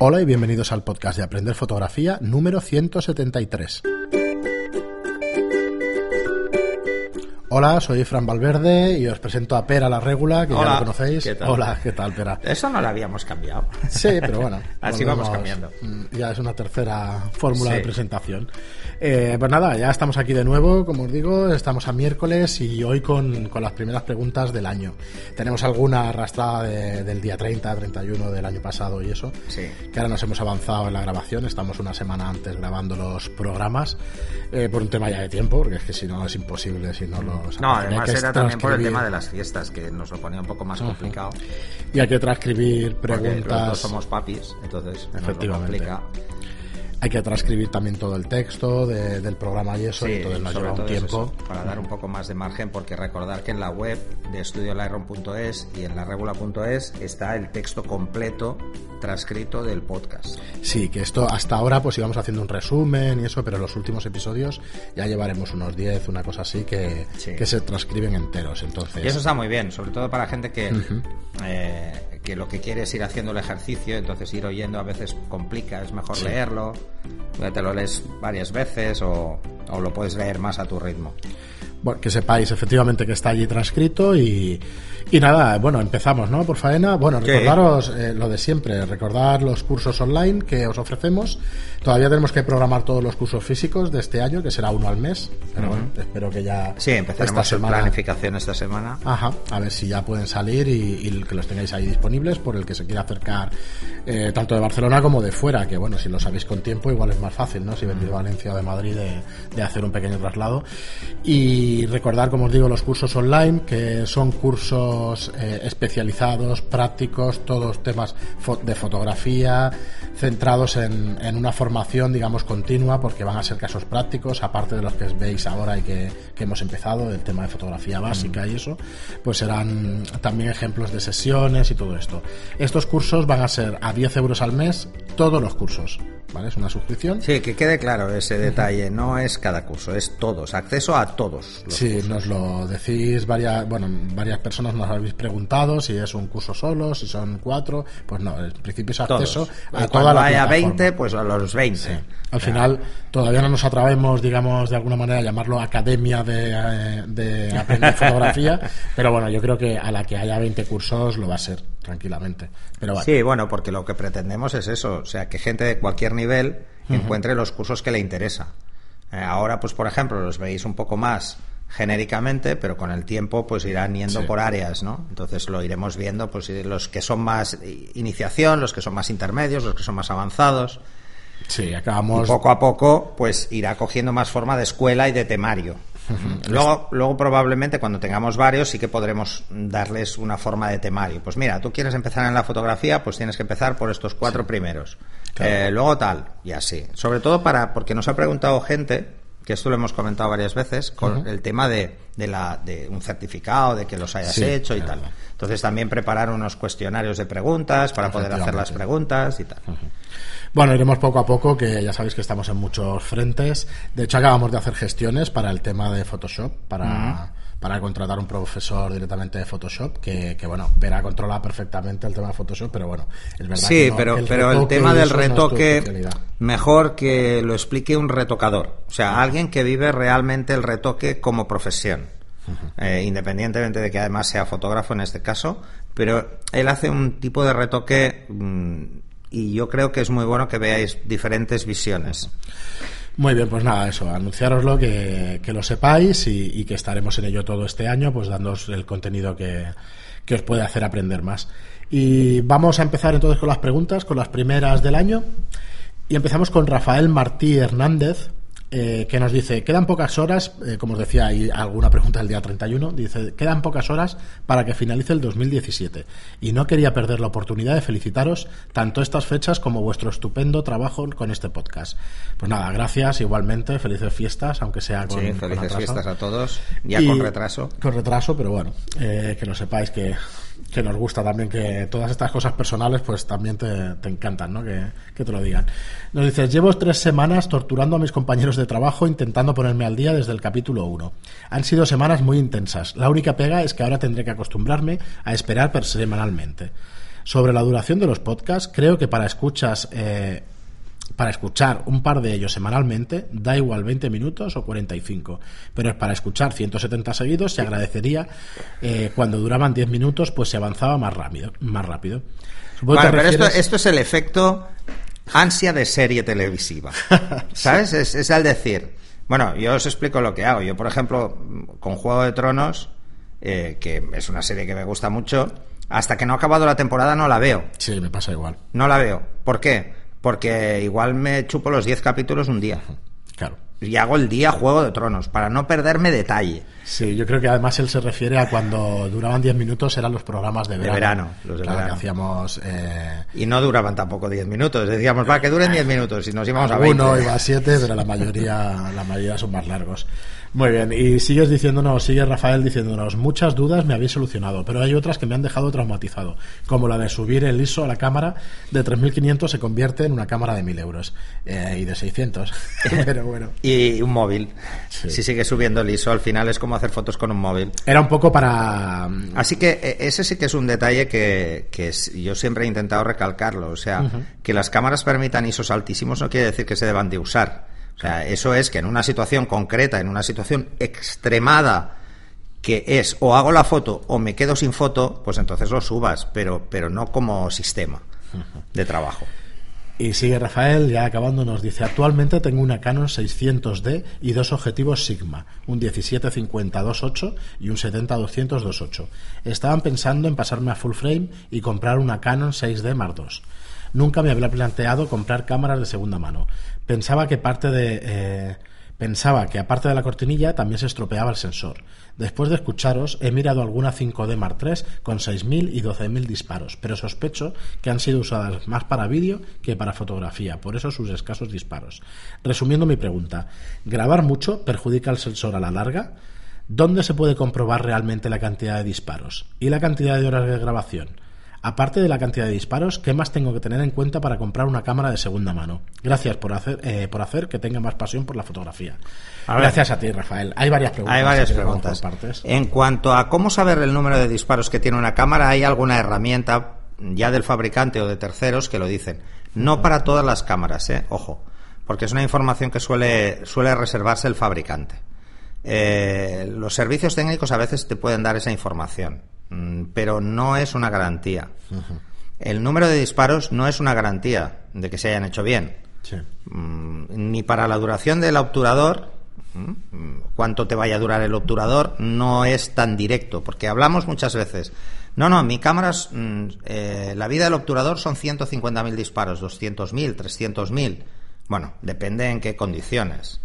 Hola y bienvenidos al podcast de Aprender Fotografía número 173. Hola, soy Fran Valverde y os presento a Pera la Regula, que ya Hola, lo conocéis. ¿qué tal? Hola, ¿qué tal, Pera? Eso no lo habíamos cambiado. Sí, pero bueno. Así vamos cambiando. mm, Ya es una tercera fórmula Sí. de presentación. Eh, pues nada, ya estamos aquí de nuevo, como os digo, estamos a miércoles y hoy con, con las primeras preguntas del año. Tenemos alguna arrastrada de- del día 30, 31 del año pasado y eso. Sí. Que ahora nos hemos avanzado en la grabación, estamos una semana antes grabando los programas, eh, por un tema ya de tiempo, porque es que si no es imposible, si no No, además era también por el tema de las fiestas, que nos lo ponía un poco más complicado. Y hay que transcribir preguntas... somos papis, entonces nos lo complica. Hay que transcribir también todo el texto de- del programa y eso, y entonces nos lleva un todo tiempo. eso, para dar un poco más de margen, porque recordar que en la web de estudioliron.es y en la regula.es está el texto completo transcrito del podcast. Sí, que esto hasta ahora pues íbamos haciendo un resumen y eso, pero en los últimos episodios ya llevaremos unos 10, una cosa así, que, Sí. que se transcriben enteros. Entonces, Y eso está muy bien, sobre todo para gente que, eh, que lo que quiere es ir haciendo el ejercicio, entonces ir oyendo a veces complica, es mejor leerlo, ya te lo lees varias veces o, o lo puedes leer más a tu ritmo. bueno, que sepáis efectivamente que está allí transcrito y, y nada, bueno, empezamos, ¿no? Por faena. Bueno, Sí. recordaros eh, lo de siempre, recordar los cursos online que os ofrecemos. Todavía tenemos que programar todos los cursos físicos de este año, que será uno al mes, pero bueno, espero que ya Sí, empezaremos esta semana planificación esta semana. Ajá, a ver si ya pueden salir y, y que los tengáis ahí disponibles por el que se quiera acercar eh, tanto de Barcelona como de fuera, que bueno, si lo sabéis con tiempo igual es más fácil, ¿no? Si venís de Valencia o de Madrid de, de hacer un pequeño traslado. Y recordar, como os digo, los cursos online, que son cursos eh, especializados, prácticos, todos temas de fotografía, centrados en, en una formación, digamos, continua, porque van a ser casos prácticos, aparte de los que veis ahora y que, que hemos empezado, del tema de fotografía básica y eso, pues serán también ejemplos de sesiones y todo esto. Estos cursos van a ser a 10 euros al mes, todos los cursos, ¿vale? Es una suscripción. Sí, que quede claro ese detalle, no es cada curso, es todos, acceso a todos. los Sí, nos lo decís varias, bueno, varias personas nos habéis preguntado si es un curso solo, si son cuatro, pues no, en principio es acceso todos. a Y toda cuando la haya plataforma. 20, pues a los 20. Sí. Al final, todavía no nos atrevemos, digamos, de alguna manera a llamarlo academia de, eh, de aprender fotografía, pero bueno, yo creo que a la que haya 20 cursos lo va a ser, tranquilamente. Pero bueno, Sí, bueno, porque lo que pretendemos es eso, o sea, que gente de cualquier nivel encuentre los cursos que le interesa. Eh, ahora, pues por ejemplo, los veis un poco más genéricamente, pero con el tiempo pues irán yendo Sí. por áreas, ¿no? Entonces lo iremos viendo, pues los que son más iniciación, los que son más intermedios, los que son más avanzados. Sí, Y acabamos... poco a poco, pues irá cogiendo más forma de escuela y de temario. Luego, luego probablemente cuando tengamos varios sí que podremos darles una forma de temario. Pues mira, tú quieres empezar en la fotografía, pues tienes que empezar por estos cuatro primeros. Claro. Eh, luego tal, y así. Sobre todo para, porque nos ha preguntado gente, que esto lo hemos comentado varias veces, con el tema de, de, la, de un certificado, de que los hayas Sí, hecho y tal. Entonces también preparar unos cuestionarios de preguntas para poder hacer las preguntas y tal. Bueno, iremos poco a poco, que ya sabéis que estamos en muchos frentes. De hecho, acabamos de hacer gestiones para el tema de Photoshop, para, para contratar un profesor directamente de Photoshop, que, que bueno, verá controla perfectamente el tema de Photoshop, pero bueno, es verdad Sí, que no- pero, que pero el tema del no retoque, mejor que lo explique un retocador. O sea, alguien que vive realmente el retoque como profesión. Eh, independientemente de que además sea fotógrafo en este caso, pero él hace un tipo de retoque mm, y yo creo que es muy bueno que veáis diferentes visiones. Muy bien, pues nada, eso, anunciároslo, que, que lo sepáis y, que estaremos en ello todo este año, pues dándoos el contenido que, que os puede hacer aprender más. Y vamos a empezar entonces con las preguntas, con las primeras del año. Y empezamos con Rafael Martí Hernández, eh, que nos dice, quedan pocas horas, eh, como os decía, hay alguna pregunta del día 31, dice, quedan pocas horas para que finalice el 2017 y no quería perder la oportunidad de felicitaros tanto estas fechas como vuestro estupendo trabajo con este podcast. Pues nada, gracias igualmente, felices fiestas, aunque sea con, Sí, felices fiestas a todos, ya Y- con retraso. Con retraso, pero bueno, eh, que lo sepáis que, que nos gusta también que todas estas cosas personales pues también te, te encantan, ¿no? Que, que te lo digan. Nos dices, llevo tres semanas torturando a mis compañeros de trabajo intentando ponerme al día desde el capítulo 1. Han sido semanas muy intensas. La única pega es que ahora tendré que acostumbrarme a esperar per- semanalmente. Sobre la duración de los podcasts, creo que para escuchas eh, para escuchar un par de ellos semanalmente, da igual 20 minutos o 45. Pero es para escuchar 170 seguidos se agradecería eh, cuando duraban 10 minutos, pues se avanzaba más rápido. Más rápido. Pero refieres- esto es el efecto ansia de serie televisiva. ¿Sabes? Es, es al decir. Bueno, yo os explico lo que hago. Yo, por ejemplo, con Juego de Tronos, eh, que es una serie que me gusta mucho, hasta que no ha acabado la temporada no la veo. Sí, me pasa igual. No la veo. ¿Por qué? Porque igual me chupo los 10 capítulos un día. Claro. Y hago el día Juego de Tronos, para no perderme detalle. Sí, yo creo que además él se refiere a cuando duraban 10 minutos, eran los programas de De verano. verano, los de Claro, verano. que hacíamos. Eh, Y no duraban tampoco 10 minutos. Decíamos, va, que duren 10 minutos y nos íbamos a 20. Uno iba a siete, pero la mayoría, la mayoría son más largos. Muy bien, y sigues diciéndonos, sigue Rafael diciéndonos, muchas dudas me habéis solucionado, pero hay otras que me han dejado traumatizado, como la de subir el ISO a la cámara de 3.500 se convierte en una cámara de 1.000 euros eh, y de 600. pero bueno, Y un móvil. Sí. Si sigue subiendo el ISO, al final es como hacer fotos con un móvil. era un poco para... Así que eh, ese sí que es un detalle que, yo siempre he intentado recalcarlo. O sea, que las cámaras permitan ISOs altísimos no quiere decir que se deban de usar. O sea, eso es que en una situación concreta, en una situación extremada, que es o hago la foto o me quedo sin foto, pues entonces lo subas, pero, pero no como sistema de trabajo. Y sigue Rafael, ya acabando, nos dice, actualmente tengo una Canon 600D y dos objetivos Sigma, un 1750-2.8 y un 70-200-2.8. Estaban pensando en pasarme a full frame y comprar una Canon 6D Mark II. Nunca me había planteado comprar cámaras de segunda mano. Pensaba que parte de... eh, Pensaba que aparte de la cortinilla también se estropeaba el sensor. Después de escucharos, he mirado alguna 5D Mark III con 6.000 y 12.000 disparos, pero sospecho que han sido usadas más para vídeo que para fotografía, por eso sus escasos disparos. Resumiendo mi pregunta, ¿grabar mucho perjudica el sensor a la larga? ¿Dónde se puede comprobar realmente la cantidad de disparos? ¿Y la cantidad de horas de grabación? Aparte de la cantidad de disparos, ¿qué más tengo que tener en cuenta para comprar una cámara de segunda mano? Gracias por hacer, eh, por hacer que tenga más pasión por la fotografía. A. Gracias a ti, Rafael. Hay varias preguntas. Hay varias preguntas. partes. En cuanto a cómo saber el número de disparos que tiene una cámara, hay alguna herramienta ya del fabricante o de terceros que lo dicen. No para todas las cámaras, ¿eh? ojo, porque es una información que suele, suele reservarse el fabricante. Eh, los servicios técnicos a veces te pueden dar esa información, pero no es una garantía. El número de disparos no es una garantía de que se hayan hecho bien. Sí. Mm, ni para la duración del obturador, mm, cuánto te vaya a durar el obturador, no es tan directo, porque hablamos muchas veces. No, no, mi cámara, es, mm, eh, la vida del obturador son 150.000 disparos, 200.000, 300.000. Bueno, depende en qué condiciones.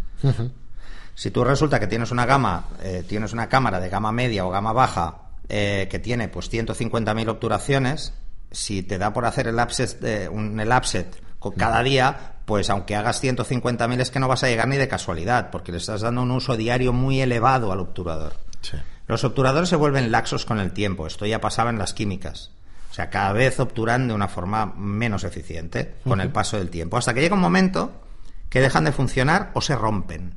Si tú resulta que tienes una gama, eh, tienes una cámara de gama media o gama baja eh, que tiene pues 150.000 obturaciones, si te da por hacer el upset, eh, un, el upset con cada día, pues aunque hagas 150.000 es que no vas a llegar ni de casualidad, porque le estás dando un uso diario muy elevado al obturador. Sí. Los obturadores se vuelven laxos con el tiempo. Esto ya pasaba en las químicas. O sea, cada vez obturan de una forma menos eficiente con el paso del tiempo. Hasta que llega un momento que dejan de funcionar o se rompen.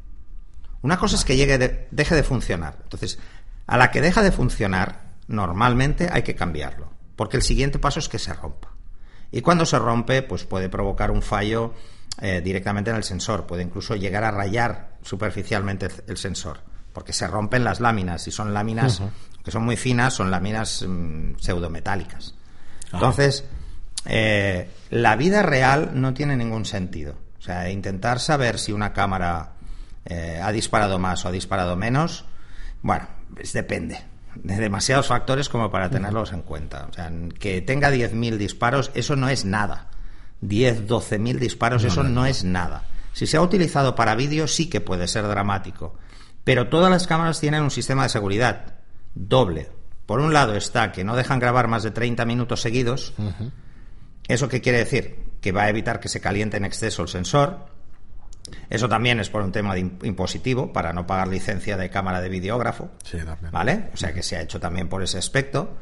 Una cosa es que llegue de- deje de funcionar. Entonces, a la que deja de funcionar, normalmente hay que cambiarlo. Porque el siguiente paso es que se rompa. Y cuando se rompe, pues puede provocar un fallo eh, directamente en el sensor. Puede incluso llegar a rayar superficialmente el- sensor. Porque se rompen las láminas. Y son láminas que son muy finas, son láminas mm, pseudometálicas. Entonces, eh, la vida real no tiene ningún sentido. O sea, intentar saber si una cámara eh, ha disparado más o ha disparado menos, bueno, pues depende de demasiados factores como para tenerlos en cuenta. O sea, que tenga 10.000 disparos, eso no es nada. 10, 12.000 disparos, eso no es nada. Si se ha utilizado para vídeo, sí que puede ser dramático. Pero todas las cámaras tienen un sistema de seguridad doble. Por un lado está que no dejan grabar más de 30 minutos seguidos. ¿Eso qué quiere decir? Que va a evitar que se caliente en exceso el sensor. Eso también es por un tema de impositivo, para no pagar licencia de cámara de videógrafo. Sí, también. ¿Vale? O sea que se ha hecho también por ese aspecto.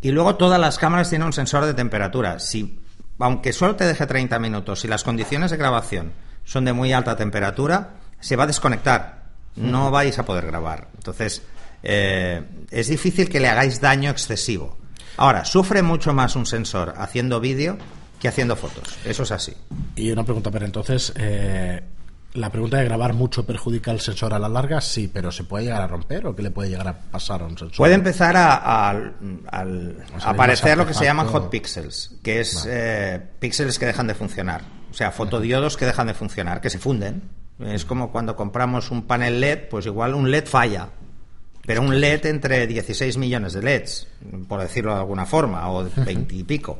Y luego todas las cámaras tienen un sensor de temperatura. Si, aunque solo te deje 30 minutos, si las condiciones de grabación son de muy alta temperatura, se va a desconectar. No vais a poder grabar. Entonces, eh, es difícil que le hagáis daño excesivo. Ahora, sufre mucho más un sensor haciendo vídeo que haciendo fotos. Eso es así. Y una pregunta, pero entonces, eh, la pregunta de grabar mucho perjudica al sensor a la larga, sí, pero ¿se puede llegar a romper o qué le puede llegar a pasar a un sensor? Puede empezar a, aparecer lo que se llaman hot pixels, que es Vale. eh, píxeles que dejan de funcionar. O sea, fotodiodos que dejan de funcionar, que se funden. Es como cuando compramos un panel LED, pues igual un LED falla. Pero un LED entre 16 millones de LEDs, por decirlo de alguna forma, o 20 y pico.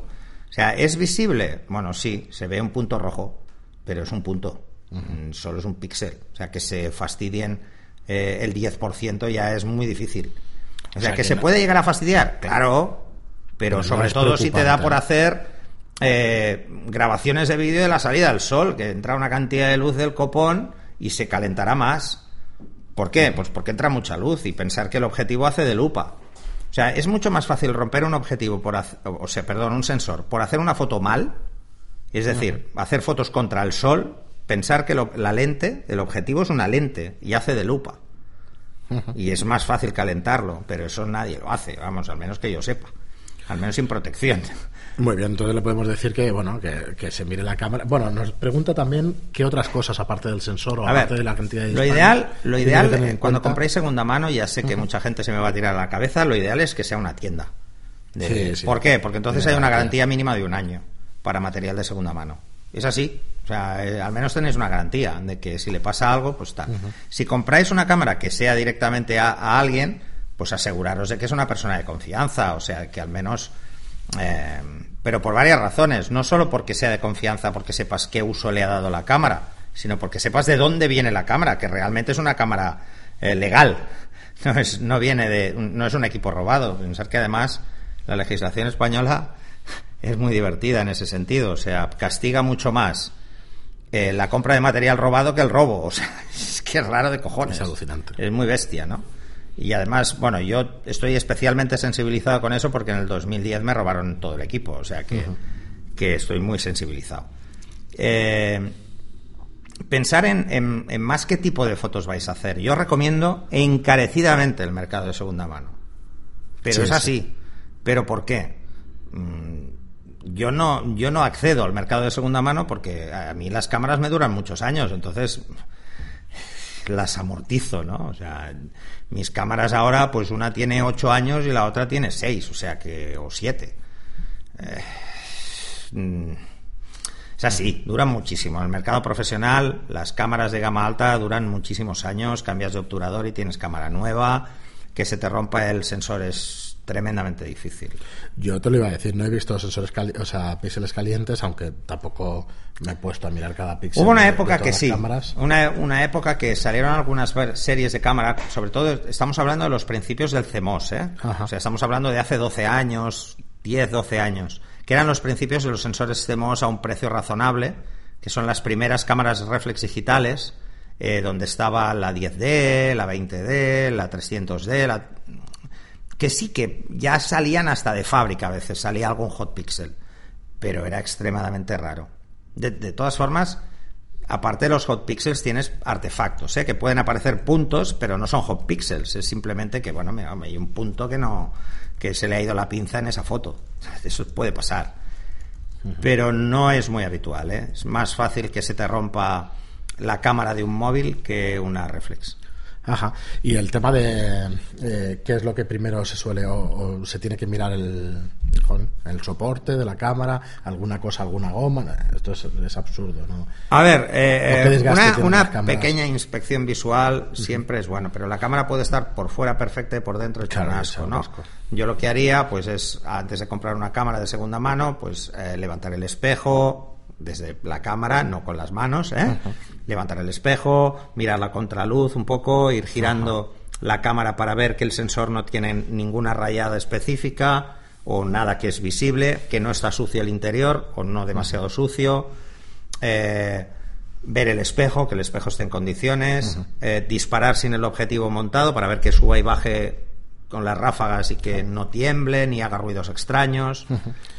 O sea, ¿es visible? Bueno, sí, se ve un punto rojo, pero es un punto. Mm, Solo es un píxel. O sea, que se fastidien eh, el 10% ya es muy difícil. O sea, O sea, que, que se no- puede llegar a fastidiar, claro, pero Pues sobre todo si te da por hacer eh, grabaciones de vídeo de la salida del sol, que entra una cantidad de luz del copón y se calentará más. ¿Por qué? Pues porque entra mucha luz y pensar que el objetivo hace de lupa. O sea, es mucho más fácil romper un objetivo por hacer, o sea, perdón, un sensor por hacer una foto mal, es decir, hacer fotos contra el sol, pensar que lo- la lente, el objetivo es una lente y hace de lupa. Y es más fácil calentarlo, pero eso nadie lo hace, vamos, al menos que yo sepa. Al menos sin protección. Muy bien, entonces le podemos decir que bueno que, que se mire la cámara. Bueno, nos pregunta también qué otras cosas aparte del sensor o A aparte ver, de la cantidad de lo ideal, lo ideal eh, cuando cuenta. compréis segunda mano, ya sé que mucha gente se me va a tirar a la cabeza, lo ideal es que sea una tienda. De- Sí, sí. ¿Por qué? Porque entonces hay una garantía mínima de un año para material de segunda mano. Es así. O sea, eh, al menos tenéis una garantía de que si le pasa algo, pues tal. Si compráis una cámara que sea directamente a, a alguien, pues aseguraros de que es una persona de confianza. O sea, que al menos... eh, pero por varias razones. No solo porque sea de confianza, porque sepas qué uso le ha dado la cámara, sino porque sepas de dónde viene la cámara, que realmente es una cámara eh, legal. No, es, no viene de, no es un equipo robado. Pensar que además la legislación española es muy divertida en ese sentido. O sea, castiga mucho más eh, la compra de material robado que el robo. O sea, es que es raro de cojones. Es alucinante. Es muy bestia, ¿no? Y además, bueno, yo estoy especialmente sensibilizado con eso porque en el 2010 me robaron todo el equipo. O sea que, que estoy muy sensibilizado. Eh, pensar en, en- en más qué tipo de fotos vais a hacer. Yo recomiendo encarecidamente el mercado de segunda mano. Pero Sí, es sí. así. ¿Pero por qué? Yo no, yo no accedo al mercado de segunda mano porque a mí las cámaras me duran muchos años, entonces las amortizo, ¿no? O sea, mis cámaras ahora, pues una tiene ocho años y la otra tiene seis, o sea que, o siete. Eh, mm, es así, duran muchísimo. En el mercado profesional, las cámaras de gama alta duran muchísimos años, cambias de obturador y tienes cámara nueva, que se te rompa el sensor es tremendamente difícil. Yo te lo iba a decir, no he visto sensores cali o sea, píxeles calientes, aunque tampoco me he puesto a mirar cada píxel. Hubo una época de que sí, cámaras. una, una época que salieron algunas series de cámara, sobre todo estamos hablando de los principios del CMOS, ¿eh? Ajá. o sea, estamos hablando de hace 12 años, 10, 12 años, que eran los principios de los sensores CMOS a un precio razonable, que son las primeras cámaras reflex digitales, eh, donde estaba la 10D, la 20D, la 300D, la que sí que ya salían hasta de fábrica a veces, salía algún hot pixel, pero era extremadamente raro. De, de todas formas, aparte de los hot pixels tienes artefactos, ¿eh? que pueden aparecer puntos, pero no son hot pixels, es simplemente que, bueno, me- me- hay un punto que no que se le ha ido la pinza en esa foto. Eso puede pasar. Pero no es muy habitual, ¿eh? Es más fácil que se te rompa la cámara de un móvil que una reflex. Ajá. Y el tema de eh, qué es lo que primero se suele o, o se tiene que mirar el, el soporte de la cámara, alguna cosa, alguna goma. Esto es, es absurdo, ¿no? A ver, ¿O qué eh, desgaste una, una pequeña inspección visual siempre es bueno, pero la cámara puede estar por fuera perfecta y por dentro hecha Claro, un asco, ¿no? asco. Yo lo que haría, pues es, antes de comprar una cámara de segunda mano, pues eh, levantar el espejo desde la cámara, no con las manos, ¿eh? Levantar el espejo, mirar la contraluz un poco, ir girando la cámara para ver que el sensor no tiene ninguna rayada específica o nada que es visible, que no está sucio el interior o no demasiado sucio. Eh, ver el espejo, que el espejo esté en condiciones, eh, disparar sin el objetivo montado para ver que suba y baje con las ráfagas y que no tiemble ni haga ruidos extraños.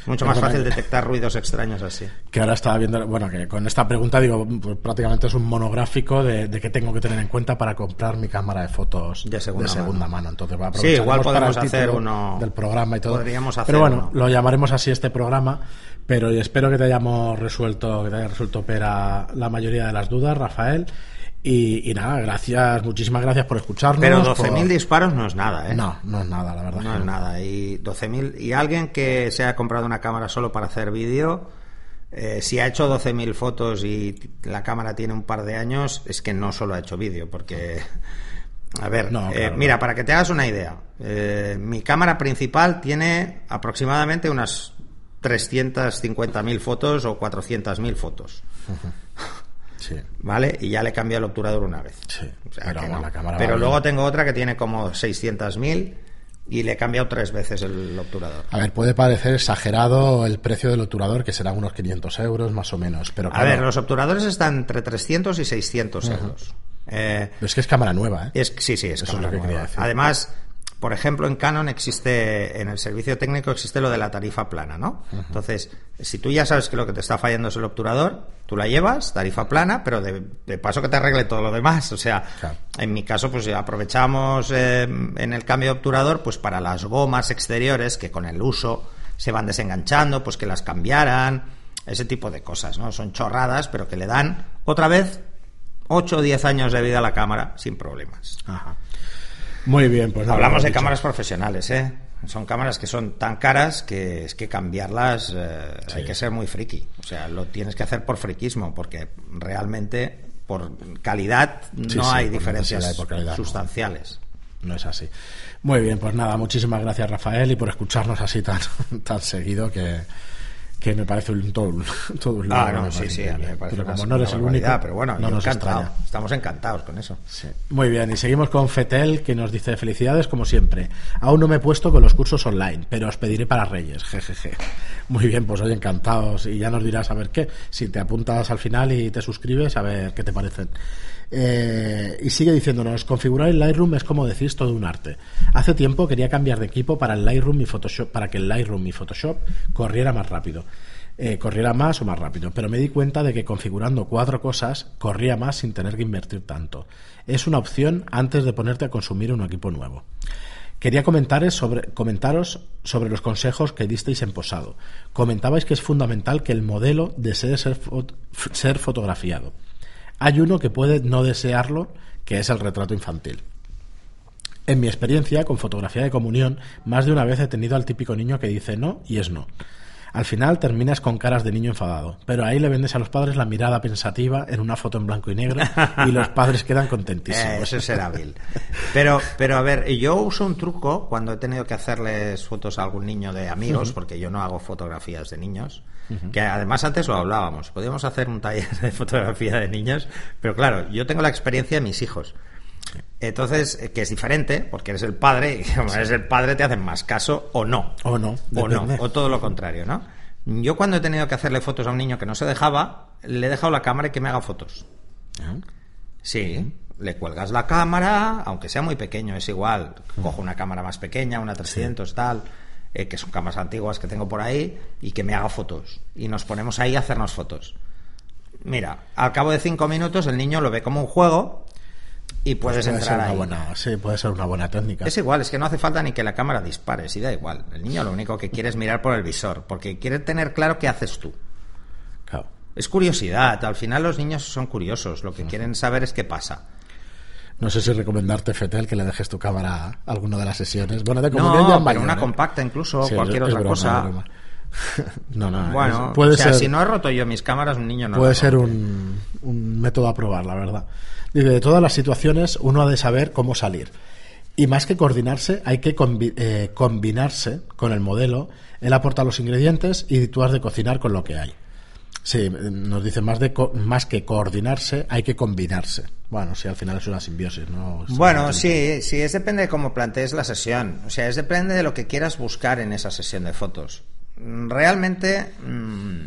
Mucho más fácil eh, detectar ruidos extraños así. Que ahora estaba viendo, bueno, que con esta pregunta digo, pues prácticamente es un monográfico de, de qué tengo que tener en cuenta para comprar mi cámara de fotos De segunda mano. mano. Entonces, va, Sí, igual podemos hacer uno- del programa y todo. podríamos hacer Pero bueno, uno. lo llamaremos así este programa. Pero espero que te hayamos resuelto, que te haya resuelto pera la mayoría de las dudas, Rafael. Y, y nada, gracias, muchísimas gracias por escucharnos. Pero por- 12.000 disparos no es nada, ¿eh? No, no es nada, la verdad. No es nada. Y 12.000 y alguien que se ha comprado una cámara solo para hacer vídeo, eh, si ha hecho 12.000 fotos y la cámara tiene un par de años, es que no solo ha hecho vídeo, porque... A ver, No, eh, mira, para que te hagas una idea, eh, mi cámara principal tiene aproximadamente unas 350.000 fotos o 400.000 fotos, Sí. ¿vale? Y ya le cambio el obturador una vez. Sí, O sea pero no. la cámara Pero luego bien. tengo otra que tiene como 600.000 y le he cambiado tres veces el obturador. A ver, puede parecer exagerado el precio del obturador, que será unos 500 euros más o menos. Pero A ver, los obturadores están entre 300 y 600 euros. Eh, es que es cámara nueva, ¿eh? es, sí, sí, es Eso es cámara lo que quería nueva. decir. Además, por ejemplo, en Canon existe, en el servicio técnico existe lo de la tarifa plana, ¿no? Entonces, si tú ya sabes que lo que te está fallando es el obturador, tú la llevas, tarifa plana, pero de, de paso que te arregle todo lo demás. O sea, Claro. en mi caso, pues aprovechamos eh, en el cambio de obturador, pues para las gomas exteriores que con el uso se van desenganchando, pues que las cambiaran, ese tipo de cosas, ¿no? Son chorradas, pero que le dan otra vez 8 o 10 años de vida a la cámara sin problemas. Ajá. Muy bien, pues Hablamos de cámaras profesionales, ¿eh? Son cámaras que son tan caras que es que cambiarlas eh, Sí. hay que ser muy friki. O sea, lo tienes que hacer por friquismo, porque realmente por calidad no sí, hay diferencias por calidad, no. sustanciales. No es así. Muy bien, pues nada, muchísimas gracias Rafael y por escucharnos así tan, tan seguido que, que me parece un, todo, un- todo un Ah, no, sí, sí, a mí me parece Pero como no eres el único, pero bueno, no nos encantado. extraña. Estamos encantados con eso. Sí. Muy bien, y seguimos con Fetel que nos dice felicidades como siempre. Aún no me he puesto con los cursos online, pero os pediré para Reyes, jejeje. Muy bien, pues hoy encantados y ya nos dirás a ver qué. Si te apuntas al final y te suscribes, a ver qué te parecen. Eh, y sigue diciéndonos, configurar el Lightroom es como decís todo un arte. Hace tiempo quería cambiar de equipo para el Lightroom y Photoshop, para que el Lightroom y Photoshop corriera más rápido. Eh, corriera más o más rápido, pero me di cuenta de que configurando cuatro cosas corría más sin tener que invertir tanto. Es una opción antes de ponerte a consumir un equipo nuevo. Quería comentaros sobre, comentaros sobre los consejos que disteis en posado. Comentabais que es fundamental que el modelo desee ser, ser fotografiado. Hay uno que puede no desearlo, que es el retrato infantil. En mi experiencia con fotografía de comunión, más de una vez he tenido al típico niño que dice no y es no. Al final terminas con caras de niño enfadado, pero ahí le vendes a los padres la mirada pensativa en una foto en blanco y negro y los padres quedan contentísimos. Eh, eso es ser hábil. Pero, pero a ver, yo uso un truco cuando he tenido que hacerles fotos a algún niño de amigos, porque yo no hago fotografías de niños, que además antes lo hablábamos, podíamos hacer un taller de fotografía de niños, pero claro, yo tengo la experiencia de mis hijos. Entonces, eh, que es diferente, porque eres el padre, y como eres el padre te hacen más caso o no. O no, O no, o todo lo contrario, ¿no? Yo cuando he tenido que hacerle fotos a un niño que no se dejaba, le he dejado la cámara y que me haga fotos. ¿Eh? Sí, le cuelgas la cámara, aunque sea muy pequeño, es igual. Cojo una cámara más pequeña, una 300, tal, eh, que son cámaras antiguas que tengo por ahí, y que me haga fotos. Y nos ponemos ahí a hacernos fotos. Mira, al cabo de cinco minutos el niño lo ve como un juego y puedes Puede ser entrar una ahí. buena, sí, puede ser una buena técnica. Es igual, es que no hace falta ni que la cámara dispare, si da igual. El niño lo único que quiere es mirar por el visor, porque quiere tener claro qué haces tú. Claro. Es curiosidad, al final los niños son curiosos, lo que quieren saber es qué pasa. No sé si recomendarte, Fetel, que le dejes tu cámara a alguna de las sesiones. Bueno, de comunión ya No, pero mayor, una ¿eh? compacta incluso, Sí, cualquier es- es otra broma, cosa. es broma. no, no, Bueno, puede o sea, ser, si no he roto yo mis cámaras, un niño no. puede ser un, un método a probar, la verdad. Dice, de todas las situaciones, uno ha de saber cómo salir. Y más que coordinarse, hay que combi- eh, combinarse con el modelo. Él aporta los ingredientes y tú has de cocinar con lo que hay. Sí, nos dice más, de co- más que coordinarse, hay que combinarse. Bueno, sí, al final es una simbiosis, ¿no? Es- Bueno, sí, sí, es depende de cómo plantees la sesión. O sea, es depende de lo que quieras buscar en esa sesión de fotos. Mm, Realmente, mm,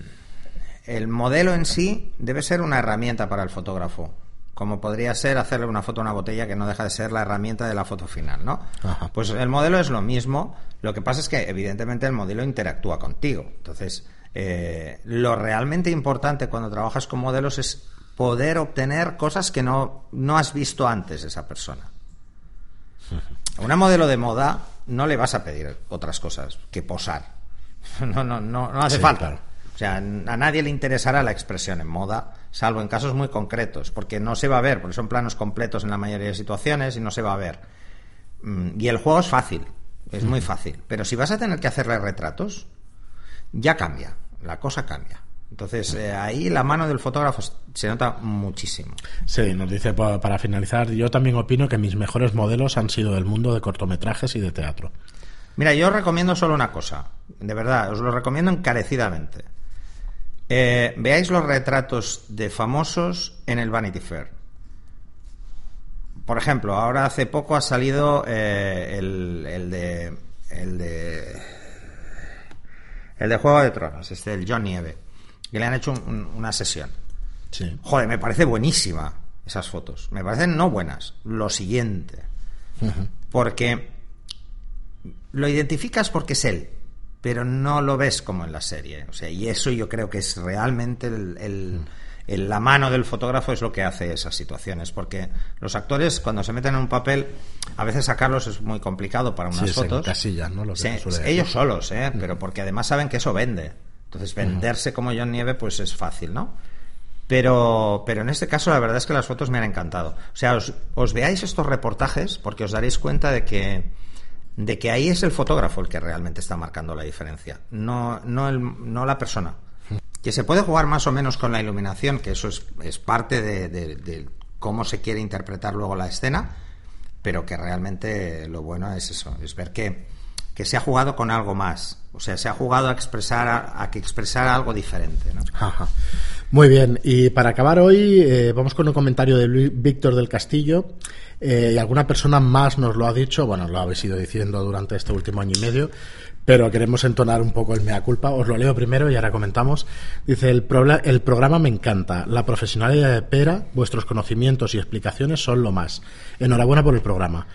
el modelo en sí debe ser una herramienta para el fotógrafo. como podría ser hacerle una foto a una botella que no deja de ser la herramienta de la foto final, ¿no? Ajá. Pues el modelo es lo mismo, lo que pasa es que evidentemente el modelo interactúa contigo. Entonces, eh, lo realmente importante cuando trabajas con modelos es poder obtener cosas que no, no has visto antes de esa persona. A una modelo de moda no le vas a pedir otras cosas que posar. No, no, no, no hace Sí, falta. claro. O sea, a nadie le interesará la expresión en moda, salvo en casos muy concretos, porque no se va a ver, porque son planos completos en la mayoría de situaciones y no se va a ver. Mm, Y el juego es fácil, es muy fácil. Pero si vas a tener que hacerle retratos, ya cambia, la cosa cambia. Entonces, eh, ahí la mano del fotógrafo se nota muchísimo. Sí, nos dice pa- para finalizar, yo también opino que mis mejores modelos han sido del mundo de cortometrajes y de teatro. Mira, yo os recomiendo solo una cosa, de verdad, os lo recomiendo encarecidamente. Eh, veáis los retratos de famosos en el Vanity Fair. Por ejemplo, ahora hace poco ha salido eh, el, el de el de el de Juego de Tronos, este el John Nieve, que le han hecho un- un- una sesión. Sí. Joder, me parece buenísima esas fotos. Me parecen no buenas. Lo siguiente. Porque lo identificas porque es él, pero no lo ves como en la serie. O sea, y eso yo creo que es realmente el, el- el- la mano del fotógrafo es lo que hace esas situaciones. Porque los actores, cuando se meten en un papel, a veces sacarlos es muy complicado para unas Sí, fotos. encasillan, ¿no? Lo que Sí, ellos decir. solos, ¿eh? Pero porque además saben que eso vende. Entonces, venderse como John Nieve, pues es fácil, ¿no? Pero, pero en este caso la verdad es que las fotos me han encantado. O sea, os, os veáis estos reportajes porque os daréis cuenta de que, de que ahí es el fotógrafo el que realmente está marcando la diferencia, no, no, el, no la persona. Que se puede jugar más o menos con la iluminación, que eso es, es parte de, de- de cómo se quiere interpretar luego la escena, pero que realmente lo bueno es eso, es ver que, que se ha jugado con algo más. O sea, se ha jugado a expresar a, a que expresar algo diferente. Muy bien, y para acabar hoy eh, vamos con un comentario de Luis Víctor del Castillo. eh, y alguna persona más nos lo ha dicho, bueno, lo habéis ido diciendo durante este último año y medio, pero queremos entonar un poco el mea culpa. Os lo leo primero y ahora comentamos. Dice, el, el programa me encanta, la profesionalidad de Pera, vuestros conocimientos y explicaciones son lo más. Enhorabuena por el programa.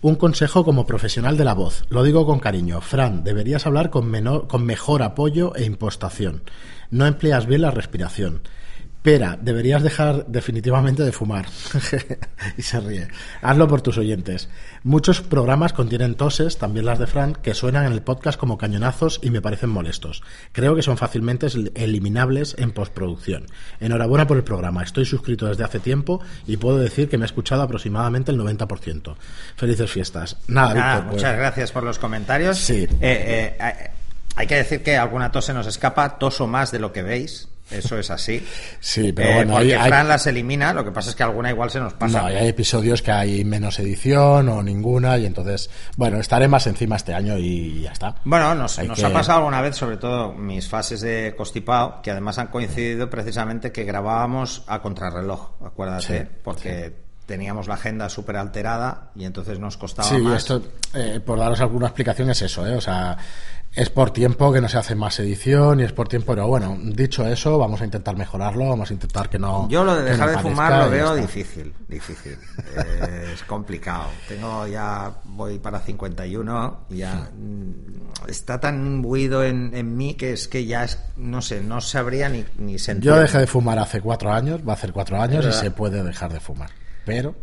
Un consejo como profesional de la voz. Lo digo con cariño. Fran, deberías hablar con, menor, con mejor apoyo e impostación. No empleas bien la respiración. Pera, deberías dejar definitivamente de fumar. y se ríe. Hazlo por tus oyentes. Muchos programas contienen toses, también las de Fran, que suenan en el podcast como cañonazos y me parecen molestos. Creo que son fácilmente eliminables en postproducción. Enhorabuena por el programa. Estoy suscrito desde hace tiempo y puedo decir que me he escuchado aproximadamente el 90%. Felices fiestas. Nada, Nada, Víctor, pues- muchas gracias por los comentarios. Sí. Eh, eh, hay que decir que alguna tos se nos escapa, toso más de lo que veis. Eso es así. Sí, pero Eh, bueno, porque hay- hay- Fran las elimina, lo que pasa es que alguna igual se nos pasa. No, hay episodios que hay menos edición o ninguna y entonces, bueno, estaré más encima este año y ya está. Bueno, nos, Hay nos que- ha pasado alguna vez, sobre todo mis fases de constipado, que además han coincidido precisamente que grabábamos a contrarreloj, acuérdate, Sí, porque teníamos la agenda súper alterada y entonces nos costaba Sí, más. esto, eh, por daros alguna explicación, es eso, ¿eh? O sea, es por tiempo que no se hace más edición y es por tiempo, pero bueno, dicho eso, vamos a intentar mejorarlo, vamos a intentar que no. Yo lo de dejar no de fumar lo veo difícil, difícil. Eh, es complicado. Tengo ya, voy para 51 y ya mm, está tan imbuido en, en mí que es que ya, es, no sé, no sabría ni, ni sentir. Yo dejé de fumar hace cuatro años, va a hacer cuatro años y se puede dejar de fumar. Pero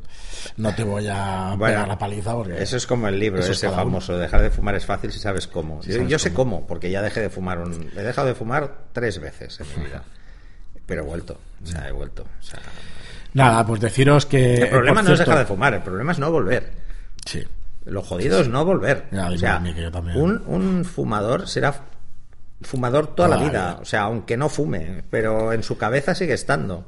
no te voy a Bueno, pegar la paliza porque. Eso es como el libro ese uno. famoso, dejar de fumar es fácil si sabes cómo. Si yo sabes yo sé cómo. porque ya dejé de fumar, un- he dejado de fumar tres veces en mi vida. Pero he vuelto, o sea, he vuelto. o sea, Nada, pues deciros que. el problema no es dejar de fumar, el problema es no volver. Sí. Lo jodido es no volver. Ya, o sea, yo también. un, un fumador será fumador toda, la vida. O sea, aunque no fume, pero en su cabeza sigue estando.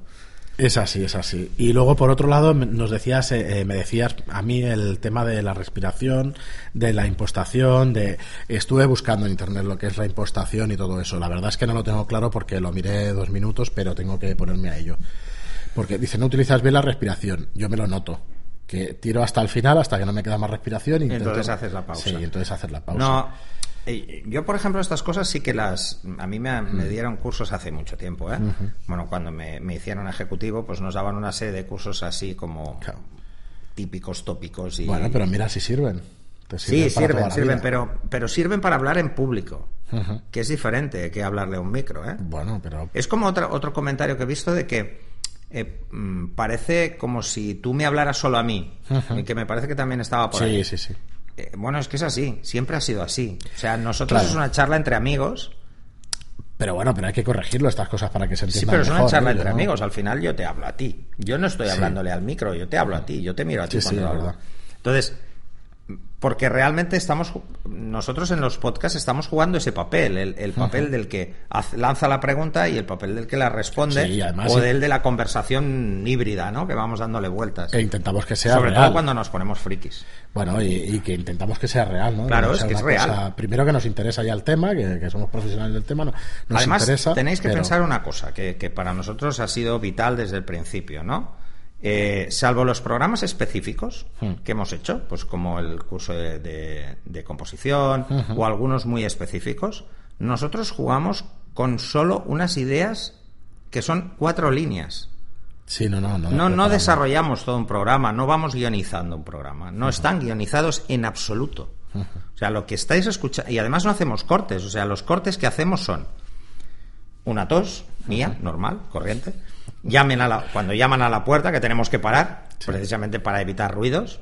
Es así, es así. Y luego, por otro lado, me- nos decías, eh, eh, me decías a mí el tema de la respiración, de la impostación, de estuve buscando en internet lo que es la impostación y todo eso. La verdad es que no lo tengo claro porque lo miré dos minutos, pero tengo que ponerme a ello. Porque dice, no utilizas bien la respiración. Yo me lo noto. Que tiro hasta el final, hasta que no me queda más respiración. Y intento- entonces haces la pausa. Sí, entonces hacer la pausa. No, Yo, por ejemplo, estas cosas sí que las... A mí me, Mm. me dieron cursos hace mucho tiempo, ¿eh? Bueno, cuando me, me hicieron ejecutivo, pues nos daban una serie de cursos así como Claro. típicos, tópicos y... Bueno, pero mira si sirven. Te Sí, sirven, sirven, pero, pero sirven para hablar en público, que es diferente que hablarle a un micro, ¿eh? Bueno, pero... Es como otro, otro comentario que he visto de que eh, mm, parece como si tú me hablaras solo a mí, y que me parece que también estaba por Sí, ahí. sí, sí. Eh, bueno, es que es así, siempre ha sido así. O sea, nosotros Claro. es una charla entre amigos. Pero bueno, pero hay que corregirlo estas cosas para que se Sí, entiendan pero es una charla ¿no? entre amigos. Al final yo te hablo a ti. Yo no estoy Sí. hablándole al micro, yo te hablo a ti, yo te miro a ti Sí, sí, cuando hablo. Entonces, porque realmente estamos, nosotros en los podcasts estamos jugando ese papel, el, el papel del que lanza la pregunta y el papel del que la responde, Sí, y además o del de la conversación híbrida, ¿no? Que vamos dándole vueltas. E intentamos que sea Sobre real. todo cuando nos ponemos frikis. Bueno, y, y que intentamos que sea real, ¿no? Claro, no es que es real. cosa- primero que nos interesa ya el tema, que, que somos profesionales del tema, no- nos Además, interesa. tenéis que pero- pensar una cosa que, que para nosotros ha sido vital desde el principio, ¿no? Eh, salvo los programas específicos Hmm. que hemos hecho, pues como el curso de, de- de composición o algunos muy específicos, nosotros jugamos con solo unas ideas que son cuatro líneas. Sí, no, no, no. No, desarrollamos todo un programa, no vamos guionizando un programa, no están guionizados en absoluto. O sea, lo que estáis escuchando, y además no hacemos cortes, o sea, los cortes que hacemos son una tos mía, normal, corriente, llamen a la, cuando llaman a la puerta, que tenemos que parar, precisamente para evitar ruidos,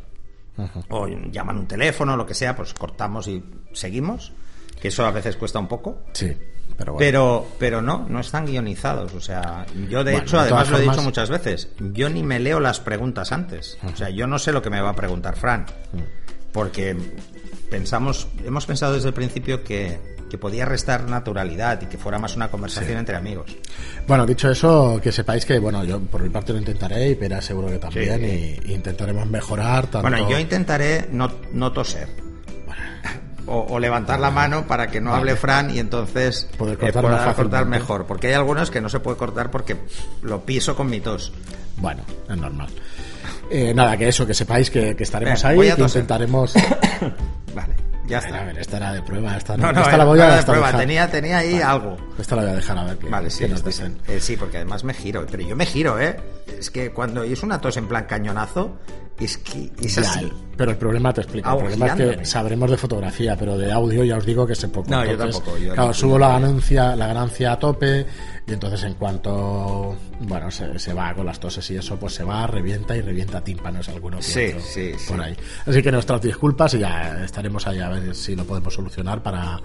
o llaman un teléfono, lo que sea, pues cortamos y seguimos, que eso a veces cuesta un poco. Sí, pero bueno. Pero, pero no, no están guionizados. O sea, yo de Bueno, hecho, de además lo he dicho muchas veces, yo ni me leo las preguntas antes. O sea, yo no sé lo que me va a preguntar Fran. Porque pensamos, hemos pensado desde el principio que, que podía restar naturalidad y que fuera más una conversación entre amigos. Bueno, dicho eso, que sepáis que, bueno, yo por mi parte lo intentaré y Pera seguro que también, Sí. y, y intentaremos mejorar tanto... Bueno, yo intentaré no, no toser. O, o levantar la mano para que no Vale. hable Fran y entonces Poder eh, cortar más cortar mejor. Porque hay algunos que no se puede cortar porque lo piso con mi tos. Bueno, es normal. Eh, nada, que eso, que sepáis que, que estaremos ahí, que intentaremos... Vale, ya A ver, está. a ver, esta era de prueba, esta, No, no, esta la voy a de prueba. Tenía, tenía ahí algo. Esta la voy a dejar a ver qué, Vale, sí, qué nos dicen. Eh, sí, porque además me giro. Pero yo me giro, ¿eh? Es que cuando es una tos en plan cañonazo, es que es así. pero el problema te explico. El problema es que sabremos de fotografía, pero de audio ya os digo que sé poco. No, yo Entonces, tampoco, yo claro, subo la ganancia, la ganancia a tope y entonces en cuanto bueno se, se va con las toses y eso, pues se va, revienta y revienta tímpanos alguno sí, sí. por ahí. Así que nuestras disculpas y ya estaremos ahí a ver si lo podemos solucionar para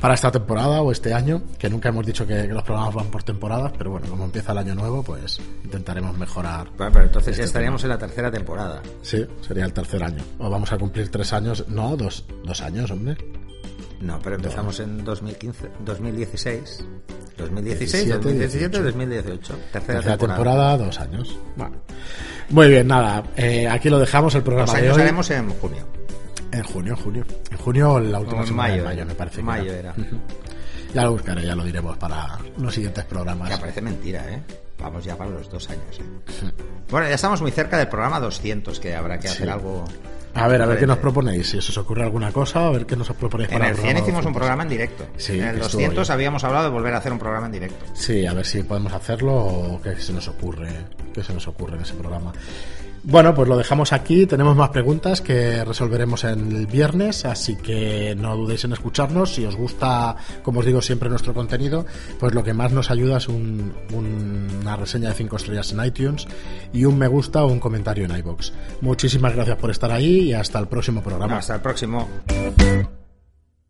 para esta temporada o este año, que nunca hemos dicho que, que los programas van por temporadas, pero bueno, como empieza el año nuevo, pues intentaremos mejorar. Bueno, pero entonces ya Este estaríamos en la tercera temporada. Sí, sería el tercer año. O vamos a cumplir tres años. No, dos, dos años, hombre. No, pero empezamos en 2015, 2016. 2016, 17, 2017, 2018. Tercera, Tercera temporada. temporada, dos años. Bueno. Muy bien, nada. eh, aquí lo dejamos el programa de años hoy. haremos en junio. En junio, en junio. En junio, la última en semana mayo, de mayo, me parece. que Mayo era. Ya lo buscaré, ya lo diremos para los siguientes programas. Ya parece mentira, ¿eh? Vamos ya para los dos años, ¿eh? Bueno, ya estamos muy cerca del programa 200, que habrá que hacer Sí. algo... A ver, a ver qué nos proponéis. Si os ocurre alguna cosa, a ver qué nos proponéis En para el 100 programa hicimos un 200. programa en directo. Sí, en el que estuvo 200 bien. habíamos hablado de volver a hacer un programa en directo. Sí, a ver si podemos hacerlo o qué se nos ocurre, qué se nos ocurre en ese programa. Bueno, pues lo dejamos aquí. Tenemos más preguntas que resolveremos el viernes, así que no dudéis en escucharnos. Si os gusta, como os digo siempre, nuestro contenido, pues lo que más nos ayuda es un- un- una reseña de 5 estrellas en iTunes y un me gusta o un comentario en iBox. Muchísimas gracias por estar ahí y hasta el próximo programa. Hasta el próximo.